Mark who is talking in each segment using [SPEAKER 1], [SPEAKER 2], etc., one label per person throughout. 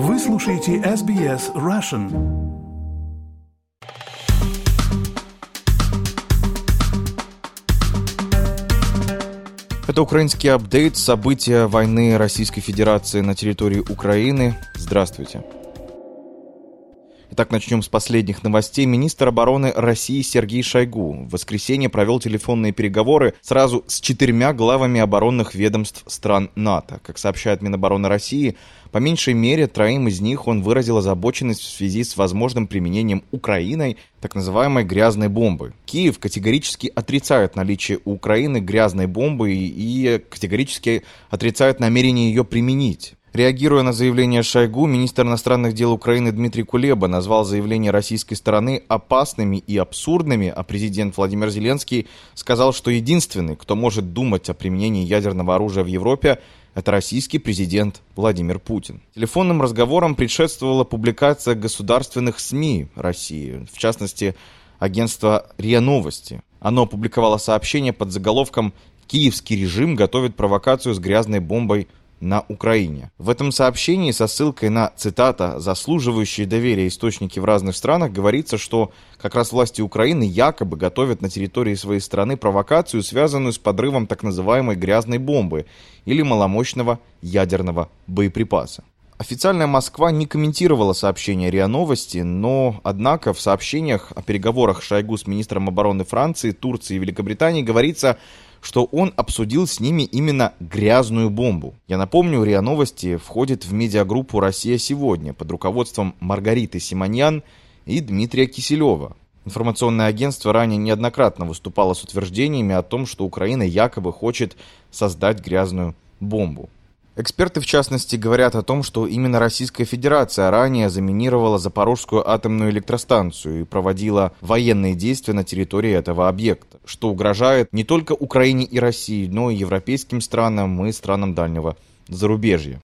[SPEAKER 1] Вы слушаете SBS Russian.
[SPEAKER 2] Это украинский апдейт события войны Российской Федерации на территории Украины. Здравствуйте. Итак, начнем с последних новостей. Министр обороны России Сергей Шойгу в воскресенье провел телефонные переговоры сразу с четырьмя главами оборонных ведомств стран НАТО. Как сообщает Минобороны России, по меньшей мере троим из них он выразил озабоченность в связи с возможным применением Украиной так называемой грязной бомбы. Киев категорически отрицает наличие у Украины грязной бомбы и категорически отрицает намерение ее применить. Реагируя на заявление Шойгу, министр иностранных дел Украины Дмитрий Кулеба назвал заявления российской стороны опасными и абсурдными, а президент Владимир Зеленский сказал, что единственный, кто может думать о применении ядерного оружия в Европе, это российский президент Владимир Путин. Телефонным разговорам предшествовала публикация государственных СМИ России, в частности, агентство РИА Новости. Оно опубликовало сообщение под заголовком «Киевский режим готовит провокацию с грязной бомбой на Украине. В этом сообщении со ссылкой на, цитата, «заслуживающие доверия источники в разных странах» говорится, что как раз власти Украины якобы готовят на территории своей страны провокацию, связанную с подрывом так называемой грязной бомбы или маломощного ядерного боеприпаса. Официальная Москва не комментировала сообщение РИА Новости, но, однако, в сообщениях о переговорах Шойгу с министром обороны Франции, Турции и Великобритании говорится, что он обсудил с ними именно грязную бомбу. Я напомню, РИА Новости входит в медиагруппу «Россия сегодня» под руководством Маргариты Симоньян и Дмитрия Киселева. Информационное агентство ранее неоднократно выступало с утверждениями о том, что Украина якобы хочет создать грязную бомбу. Эксперты, в частности, говорят о том, что именно Российская Федерация ранее заминировала Запорожскую атомную электростанцию и проводила военные действия на территории этого объекта, что угрожает не только Украине и России, но и европейским странам и странам дальнего зарубежья.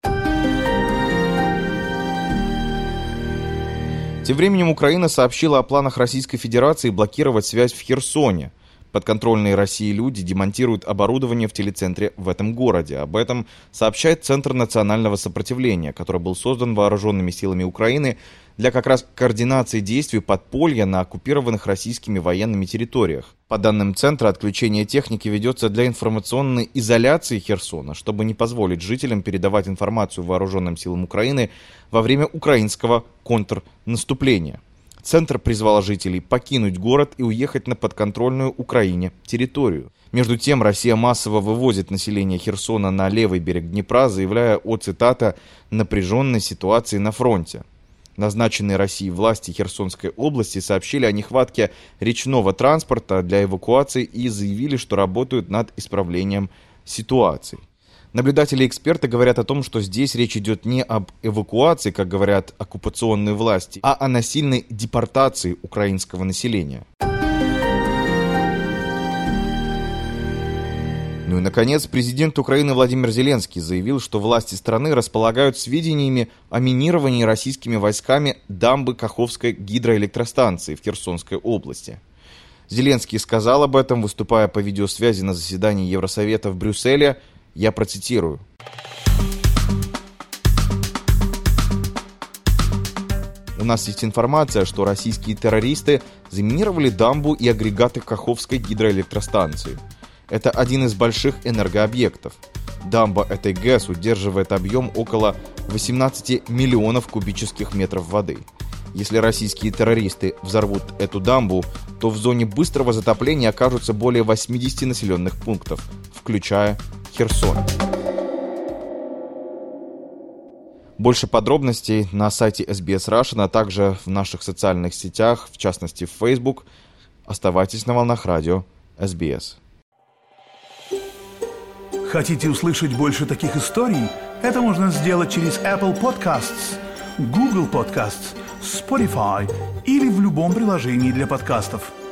[SPEAKER 2] Тем временем Украина сообщила о планах Российской Федерации блокировать связь в Херсоне – Подконтрольные России люди демонтируют оборудование в телецентре в этом городе. Об этом сообщает Центр национального сопротивления, который был создан вооруженными силами Украины для как раз координации действий подполья на оккупированных российскими военными территориях. По данным Центра, отключение техники ведется для информационной изоляции Херсона, чтобы не позволить жителям передавать информацию вооруженным силам Украины во время украинского контрнаступления. Центр призвал жителей покинуть город и уехать на подконтрольную Украине территорию. Между тем, Россия массово вывозит население Херсона на левый берег Днепра, заявляя о, цитата, «напряженной ситуации на фронте». Назначенные Россией власти Херсонской области сообщили о нехватке речного транспорта для эвакуации и заявили, что работают над исправлением ситуации. Наблюдатели и эксперты говорят о том, что здесь речь идет не об эвакуации, как говорят оккупационные власти, а о насильной депортации украинского населения. Ну и, наконец, президент Украины Владимир Зеленский заявил, что власти страны располагают сведениями о минировании российскими войсками дамбы Каховской гидроэлектростанции в Херсонской области. Зеленский сказал об этом, выступая по видеосвязи на заседании Евросовета в Брюсселе – я процитирую. У нас есть информация, что российские террористы заминировали дамбу и агрегаты Каховской гидроэлектростанции. Это один из больших энергообъектов. Дамба этой ГЭС удерживает объем около 18 миллионов кубических метров воды. Если российские террористы взорвут эту дамбу, то в зоне быстрого затопления окажутся более 80 населенных пунктов, включая Херсон. Больше подробностей на сайте SBS Russian, а также в наших социальных сетях, в частности в Facebook. Оставайтесь на волнах радио SBS.
[SPEAKER 1] Хотите услышать больше таких историй? Это можно сделать через Apple Podcasts, Google Podcasts, Spotify или в любом приложении для подкастов –